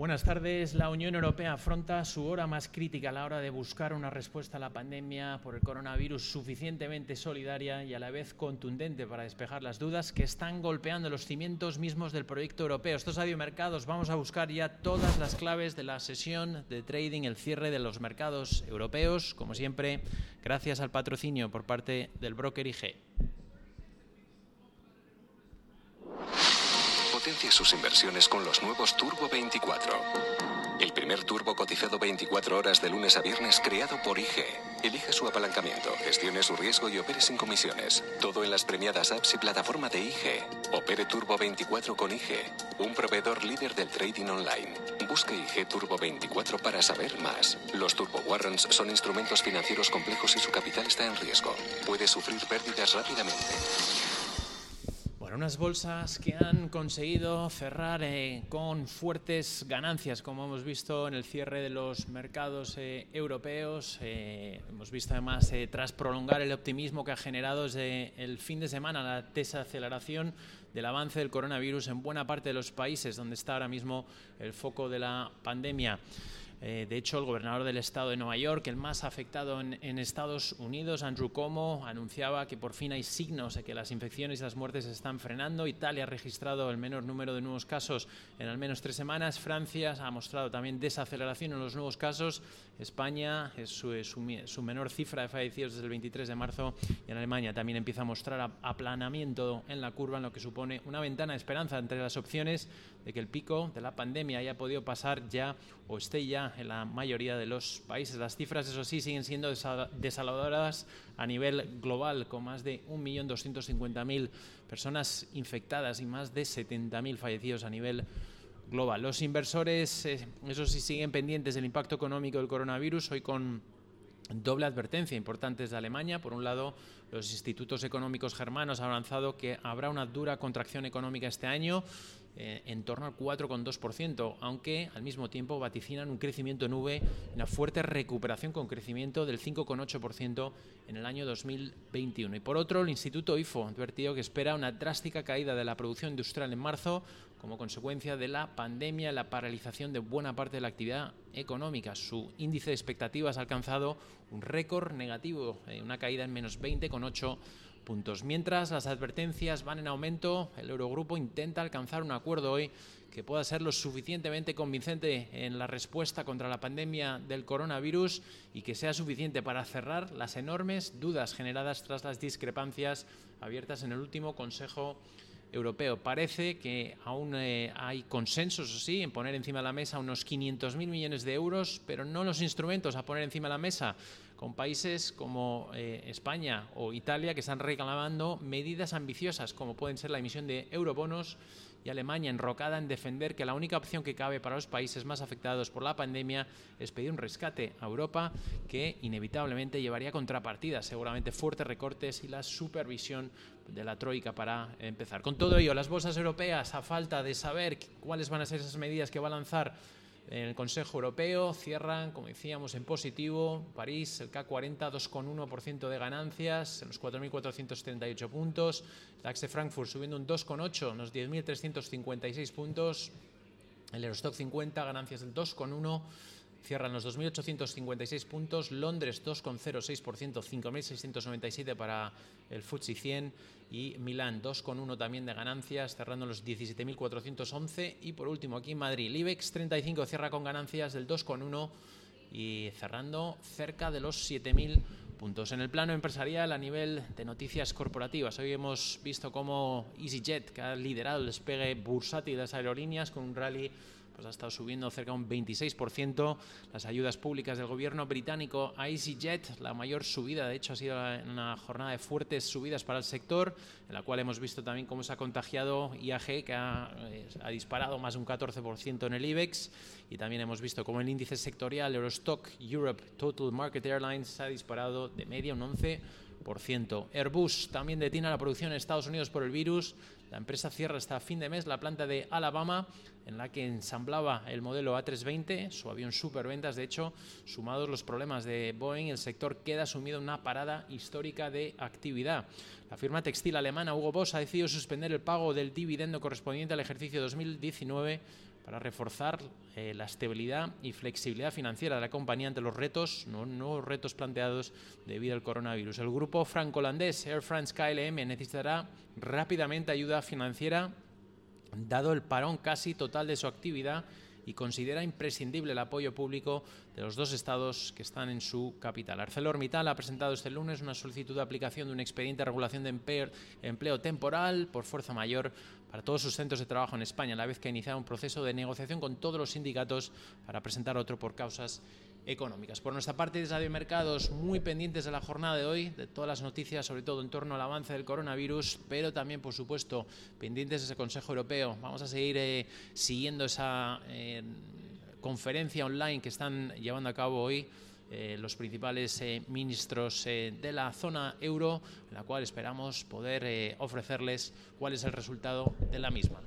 Buenas tardes. La Unión Europea afronta su hora más crítica a la hora de buscar una respuesta a la pandemia por el coronavirus suficientemente solidaria y a la vez contundente para despejar las dudas que están golpeando los cimientos mismos del proyecto europeo. Estos Mercados vamos a buscar ya todas las claves de la sesión de trading, el cierre de los mercados europeos, como siempre, gracias al patrocinio por parte del broker IG. Potencia sus inversiones con los nuevos Turbo 24. El primer turbo cotizado 24 horas de lunes a viernes creado por IG. Elige su apalancamiento, gestione su riesgo y opere sin comisiones. Todo en las premiadas apps y plataforma de IG. Opere Turbo 24 con IG, un proveedor líder del trading online. Busque IG Turbo 24 para saber más. Los Turbo Warrants son instrumentos financieros complejos y su capital está en riesgo. Puede sufrir pérdidas rápidamente unas bolsas que han conseguido cerrar eh, con fuertes ganancias, como hemos visto en el cierre de los mercados eh, europeos. Eh, hemos visto además, tras prolongar el optimismo que ha generado desde el fin de semana la desaceleración del avance del coronavirus en buena parte de los países donde está ahora mismo el foco de la pandemia. Eh, de hecho, el gobernador del estado de Nueva York, el más afectado en, Estados Unidos, Andrew Cuomo, anunciaba que por fin hay signos de que las infecciones y las muertes se están frenando. Italia ha registrado el menor número de nuevos casos en al menos tres semanas. Francia ha mostrado también desaceleración en los nuevos casos. España es su, menor cifra de fallecidos desde el 23 de marzo y en Alemania también empieza a mostrar aplanamiento en la curva, en lo que supone una ventana de esperanza entre las opciones de que el pico de la pandemia haya podido pasar ya o esté ya en la mayoría de los países. Las cifras, eso sí, siguen siendo desaladoras a nivel global, con más de 1.250.000 personas infectadas y más de 70.000 fallecidos a nivel global. Los inversores, eh, eso sí, siguen pendientes del impacto económico del coronavirus, hoy con doble advertencia importante de Alemania. Por un lado, los institutos económicos germanos han avanzado que habrá una dura contracción económica este año eh, en torno al 4,2%, aunque al mismo tiempo vaticinan un crecimiento nube, una fuerte recuperación con crecimiento del 5,8% en el año 2021. Y por otro, el Instituto IFO ha advertido que espera una drástica caída de la producción industrial en marzo como consecuencia de la pandemia y la paralización de buena parte de la actividad económica. Su índice de expectativas ha alcanzado un récord negativo, eh, una caída en menos 20,8%. Mientras las advertencias van en aumento, el Eurogrupo intenta alcanzar un acuerdo hoy que pueda ser lo suficientemente convincente en la respuesta contra la pandemia del coronavirus y que sea suficiente para cerrar las enormes dudas generadas tras las discrepancias abiertas en el último Consejo Europeo. Parece que aún eh, hay consensos, sí, en poner encima de la mesa unos 500.000 millones de euros, pero no los instrumentos a poner encima de la mesa con países como eh, España o Italia que están reclamando medidas ambiciosas como pueden ser la emisión de eurobonos y Alemania enrocada en defender que la única opción que cabe para los países más afectados por la pandemia es pedir un rescate a Europa que inevitablemente llevaría contrapartidas, seguramente fuertes recortes y la supervisión de la Troika para empezar. Con todo ello, las bolsas europeas, a falta de saber cuáles van a ser esas medidas que va a lanzar en el Consejo Europeo cierran, como decíamos, en positivo. París, el K40, 2,1% de ganancias, en los 4.438 puntos. El DAX de Frankfurt subiendo un 2,8, en los 10.356 puntos. El Eurostock 50, ganancias del 2,1 cierran los 2.856 puntos, Londres 2,06%, 5.697 para el FTSE 100 y Milán 2,1 también de ganancias, cerrando los 17.411 y por último aquí en Madrid, el IBEX 35 cierra con ganancias del 2,1 y cerrando cerca de los 7.000 puntos. En el plano empresarial, a nivel de noticias corporativas, hoy hemos visto cómo EasyJet, que ha liderado el despegue bursátil de las aerolíneas con un rally pues ha estado subiendo cerca de un 26%. Las ayudas públicas del gobierno británico a EasyJet, la mayor subida, de hecho, ha sido una jornada de fuertes subidas para el sector, en la cual hemos visto también cómo se ha contagiado IAG, que eh, ha disparado más de un 14% en el IBEX, y también hemos visto cómo el índice sectorial Eurostock Europe Total Market Airlines ha disparado de media un 11%. Airbus también detiene la producción en Estados Unidos por el virus. La empresa cierra hasta fin de mes la planta de Alabama, en la que ensamblaba el modelo A320, su avión superventas. De hecho, sumados los problemas de Boeing, el sector queda sumido en una parada histórica de actividad. La firma textil alemana Hugo Boss ha decidido suspender el pago del dividendo correspondiente al ejercicio 2019 para reforzar eh, la estabilidad y flexibilidad financiera de la compañía ante los retos, no, nuevos retos planteados debido al coronavirus. El grupo franco-holandés Air France KLM necesitará rápidamente ayuda financiera dado el parón casi total de su actividad y considera imprescindible el apoyo público de los dos estados que están en su capital. ArcelorMittal ha presentado este lunes una solicitud de aplicación de un expediente de regulación de empleo, temporal por fuerza mayor para todos sus centros de trabajo en España, a la vez que ha iniciado un proceso de negociación con todos los sindicatos para presentar otro por causas Por nuestra parte, desde Radio Mercados, muy pendientes de la jornada de hoy, de todas las noticias, sobre todo en torno al avance del coronavirus, pero también, por supuesto, pendientes de ese Consejo Europeo. Vamos a seguir eh, siguiendo esa eh, conferencia online que están llevando a cabo hoy. Eh, los principales ministros de la zona euro, en la cual esperamos poder ofrecerles cuál es el resultado de la misma.